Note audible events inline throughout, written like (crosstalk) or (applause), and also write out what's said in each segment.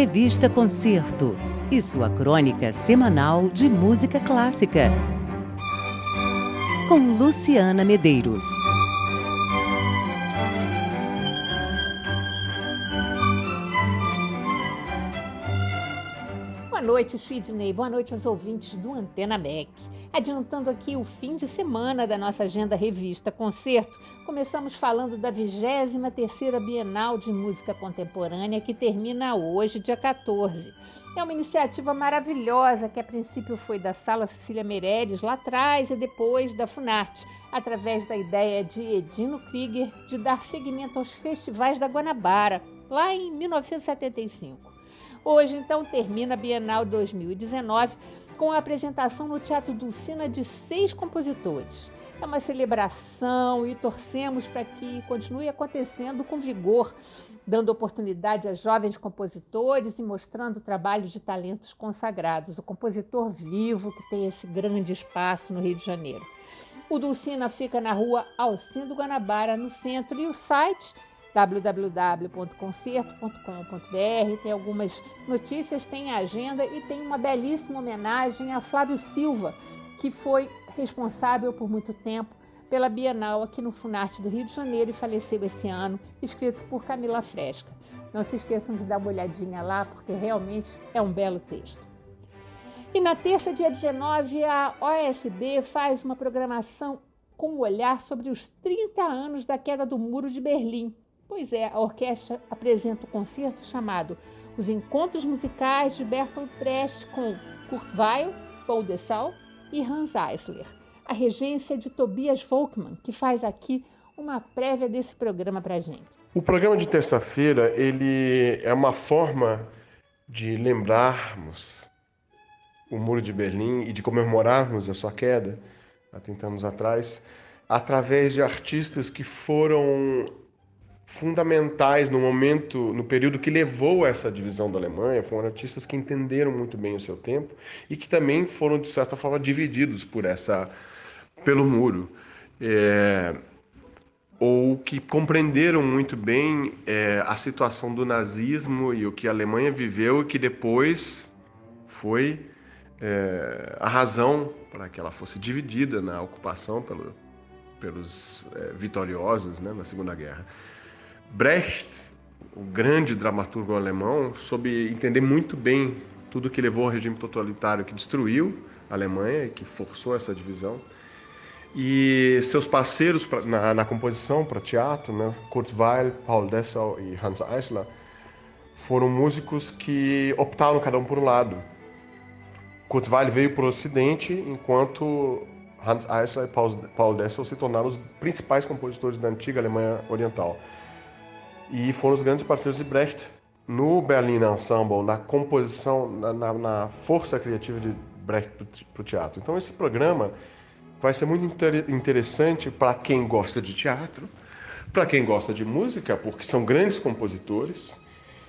Revista Concerto e sua crônica semanal de música clássica. Com Luciana Medeiros. Boa noite, Sidney. Boa noite aos ouvintes do Antena Beck. Adiantando aqui o fim de semana da nossa agenda revista Concerto, começamos falando da 23ª Bienal de Música Contemporânea que termina hoje, dia 14. É uma iniciativa maravilhosa que a princípio foi da Sala Cecília Meireles lá atrás e depois da Funarte, através da ideia de Edino Krieger de dar seguimento aos festivais da Guanabara, lá em 1975. Hoje, então, termina a Bienal 2019 com a apresentação no Teatro Dulcina de seis compositores. É uma celebração e torcemos para que continue acontecendo com vigor, dando oportunidade a jovens compositores e mostrando trabalhos de talentos consagrados. O compositor vivo que tem esse grande espaço no Rio de Janeiro. O Dulcina fica na rua Alcindo Guanabara, no centro, e o site www.concerto.com.br. Tem algumas notícias, tem agenda e tem uma belíssima homenagem a Flávio Silva, que foi responsável por muito tempo pela Bienal aqui no Funarte do Rio de Janeiro e faleceu esse ano, escrito por Camila Fresca. Não se esqueçam de dar uma olhadinha lá, porque realmente é um belo texto. E na terça, dia 19, a OSB faz uma programação com um olhar sobre os 30 anos da queda do Muro de Berlim, Pois é, a orquestra apresenta o um concerto chamado Os Encontros Musicais de Bertolt Brecht com Kurt Weill, Paul Dessau e Hans Eisler. A regência de Tobias Volkmann, que faz aqui uma prévia desse programa para gente. O programa de terça-feira ele é uma forma de lembrarmos o Muro de Berlim e de comemorarmos a sua queda há 30 anos atrás, através de artistas que foram fundamentais no momento, no período que levou a essa divisão da Alemanha, foram artistas que entenderam muito bem o seu tempo e que também foram de certa forma divididos por essa, pelo muro, é, ou que compreenderam muito bem é, a situação do nazismo e o que a Alemanha viveu e que depois foi é, a razão para que ela fosse dividida na ocupação pelo, pelos é, vitoriosos né, na Segunda Guerra. Brecht, o grande dramaturgo alemão, soube entender muito bem tudo que levou ao regime totalitário que destruiu a Alemanha e que forçou essa divisão. E seus parceiros pra, na, na, composição para teatro, né, Kurt Weill, Paul Dessau e Hans Eisler, foram músicos que optaram cada um por um lado. Kurt Weill veio para o Ocidente, enquanto Hans Eisler e Paul, Dessau se tornaram os principais compositores da antiga Alemanha Oriental e foram os grandes parceiros de Brecht no Berlin Ensemble, na composição, na, na, na força criativa de Brecht para o teatro. Então esse programa vai ser muito inter interessante para quem gosta de teatro, para quem gosta de música, porque são grandes compositores,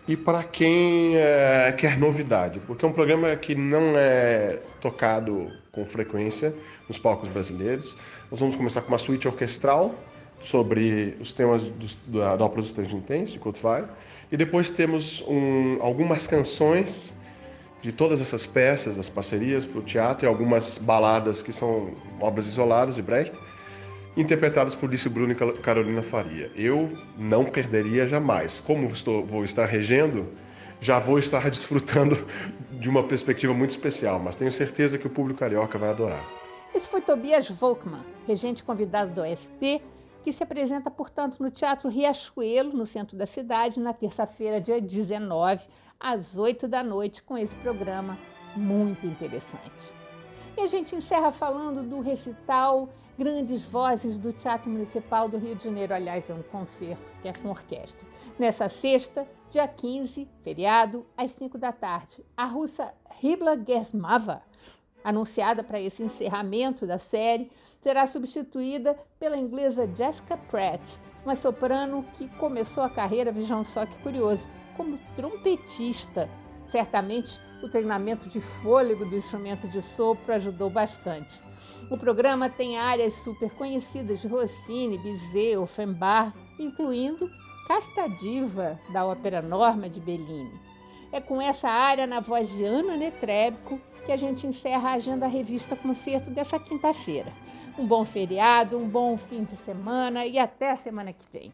e para quem é, quer novidade, porque é um programa que não é tocado com frequência nos palcos brasileiros. Nós vamos começar com uma suíte orquestral sobre os temas do, da, da ópera dos de Kurt e depois temos um, algumas canções de todas essas peças, das parcerias para o teatro, e algumas baladas que são obras isoladas de Brecht, interpretadas por Lício Bruno e Carolina Faria. Eu não perderia jamais. Como estou, vou estar regendo, já vou estar (laughs) desfrutando de uma perspectiva muito especial, mas tenho certeza que o público carioca vai adorar. Esse foi Tobias Volkmann, regente convidado do OSP, que se apresenta, portanto, no Teatro Riachuelo, no centro da cidade, na terça-feira, dia 19, às 8 da noite, com esse programa muito interessante. E a gente encerra falando do recital Grandes Vozes do Teatro Municipal do Rio de Janeiro. Aliás, é um concerto que é com orquestra. Nessa sexta, dia 15, feriado, às 5 da tarde, a russa Ribla Gersmava, anunciada para esse encerramento da série, será substituída pela inglesa Jessica Pratt, uma soprano que começou a carreira, vejam só que curioso, como trompetista. Certamente o treinamento de fôlego do instrumento de sopro ajudou bastante. O programa tem áreas super conhecidas de Rossini, Bizet, Offenbach, incluindo Casta Diva, da ópera Norma de Bellini. É com essa área na voz de Ana Netrébico que a gente encerra a Agenda Revista Concerto dessa quinta-feira. Um bom feriado, um bom fim de semana e até a semana que vem.